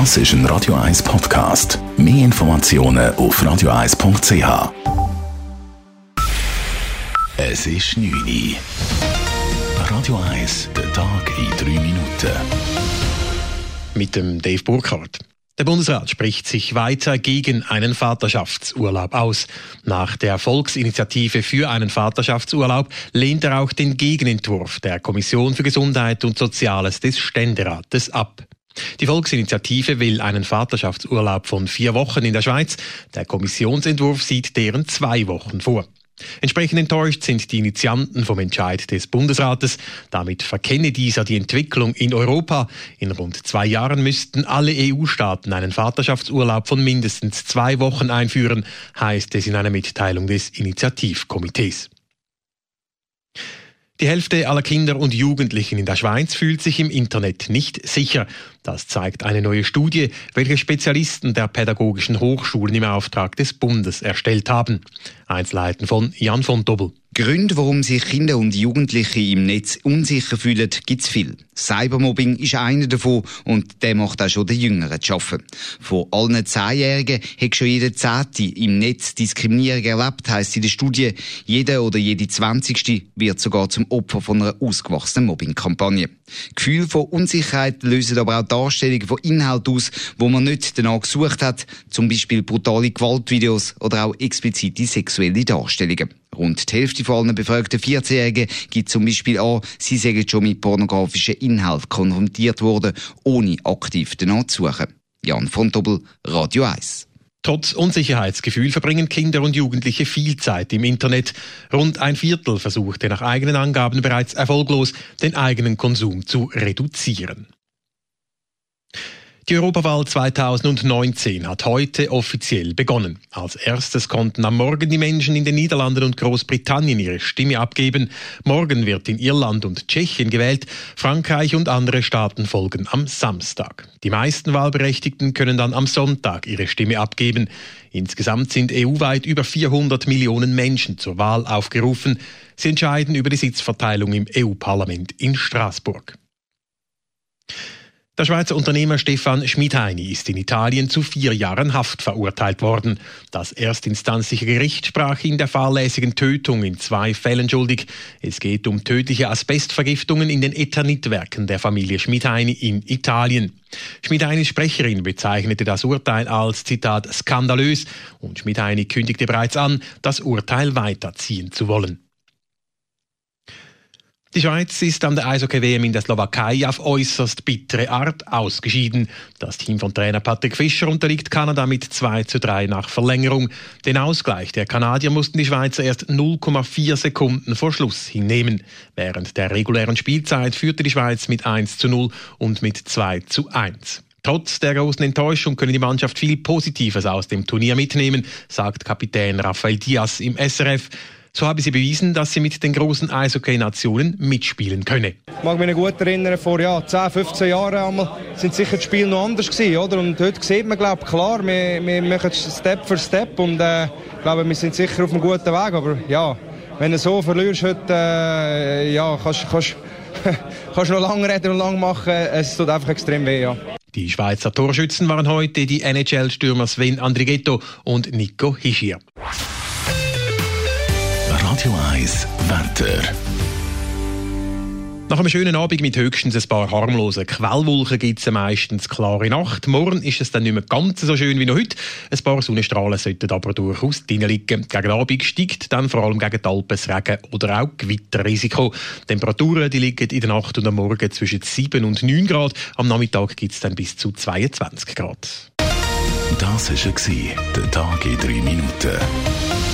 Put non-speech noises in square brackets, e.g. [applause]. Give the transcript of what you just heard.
Das ist ein Radio 1 Podcast. Mehr Informationen auf radio1.ch. Es ist 9 Uhr. Radio 1, der Tag in 3 Minuten. Mit dem Dave Burkhardt. Der Bundesrat spricht sich weiter gegen einen Vaterschaftsurlaub aus. Nach der Volksinitiative für einen Vaterschaftsurlaub lehnt er auch den Gegenentwurf der Kommission für Gesundheit und Soziales des Ständerates ab. Die Volksinitiative will einen Vaterschaftsurlaub von vier Wochen in der Schweiz. Der Kommissionsentwurf sieht deren zwei Wochen vor. Entsprechend enttäuscht sind die Initianten vom Entscheid des Bundesrates. Damit verkenne dieser die Entwicklung in Europa. In rund zwei Jahren müssten alle EU-Staaten einen Vaterschaftsurlaub von mindestens zwei Wochen einführen, heißt es in einer Mitteilung des Initiativkomitees. Die Hälfte aller Kinder und Jugendlichen in der Schweiz fühlt sich im Internet nicht sicher. Das zeigt eine neue Studie, welche Spezialisten der pädagogischen Hochschulen im Auftrag des Bundes erstellt haben. Einzelheiten von Jan von Dobbel. Gründe, warum sich Kinder und Jugendliche im Netz unsicher fühlen, gibt es viel. Cybermobbing ist einer davon und der macht auch schon den Jüngeren zu arbeiten. Von allen Zehnjährigen hat schon jeder Zehnte im Netz Diskriminierung erlebt, heisst in der Studie. Jeder oder jede Zwanzigste wird sogar zum Opfer von einer ausgewachsenen Mobbingkampagne. Gefühl von Unsicherheit lösen aber auch Darstellungen von Inhalten aus, wo man nicht danach gesucht hat, zum Beispiel brutale Gewaltvideos oder auch explizite sexuelle Darstellungen. Rund die Hälfte von allen befragten 14-Jährigen gibt zum Beispiel an, sie seien schon mit pornografischen Inhalten konfrontiert worden, ohne aktiv danach zu suchen. Jan von Dobbel, Radio 1. Trotz Unsicherheitsgefühl verbringen Kinder und Jugendliche viel Zeit im Internet. Rund ein Viertel versuchte nach eigenen Angaben bereits erfolglos, den eigenen Konsum zu reduzieren. Die Europawahl 2019 hat heute offiziell begonnen. Als erstes konnten am Morgen die Menschen in den Niederlanden und Großbritannien ihre Stimme abgeben. Morgen wird in Irland und Tschechien gewählt. Frankreich und andere Staaten folgen am Samstag. Die meisten Wahlberechtigten können dann am Sonntag ihre Stimme abgeben. Insgesamt sind EU-weit über 400 Millionen Menschen zur Wahl aufgerufen. Sie entscheiden über die Sitzverteilung im EU-Parlament in Straßburg. Der Schweizer Unternehmer Stefan Schmidheini ist in Italien zu vier Jahren Haft verurteilt worden. Das erstinstanzliche Gericht sprach ihn der fahrlässigen Tötung in zwei Fällen schuldig. Es geht um tödliche Asbestvergiftungen in den Eternitwerken der Familie Schmidheini in Italien. Schmidheinis Sprecherin bezeichnete das Urteil als Zitat skandalös und Schmidheini kündigte bereits an, das Urteil weiterziehen zu wollen. Die Schweiz ist an der Eishockey-WM in der Slowakei auf äußerst bittere Art ausgeschieden. Das Team von Trainer Patrick Fischer unterliegt Kanada mit 2 zu 3 nach Verlängerung. Den Ausgleich der Kanadier mussten die Schweizer erst 0,4 Sekunden vor Schluss hinnehmen. Während der regulären Spielzeit führte die Schweiz mit 1 zu 0 und mit 2 zu 1. Trotz der großen Enttäuschung können die Mannschaft viel Positives aus dem Turnier mitnehmen, sagt Kapitän Rafael Diaz im SRF. So habe sie bewiesen, dass sie mit den großen Eishockey-Nationen mitspielen könne. Ich mag mich gut erinnern, vor ja, 10, 15 Jahren einmal sind sicher die Spiele noch anders gewesen, oder? Und heute sieht man, glaube klar, wir, wir machen Step für Step und äh, glaube, wir sind sicher auf einem guten Weg. Aber ja, wenn du so verlierst heute, äh, ja, kannst, kannst, [laughs] kannst noch lange reden und lang machen. Es tut einfach extrem weh, ja. Die Schweizer Torschützen waren heute die NHL-Stürmer Sven Andrighetto und Nico Hischier. Radio 1 Wetter. Nach einem schönen Abend mit höchstens ein paar harmlosen Quellwolken gibt es meistens klare Nacht. Morgen ist es dann nicht mehr ganz so schön wie noch heute. Ein paar Sonnenstrahlen sollten aber durchaus drin liegen. Gegen Abend steigt dann vor allem gegen die Alpen Regen oder auch Gewitterrisiko. Die Temperaturen die liegen in der Nacht und am Morgen zwischen 7 und 9 Grad. Am Nachmittag gibt es dann bis zu 22 Grad. Das war der Tag in 3 Minuten.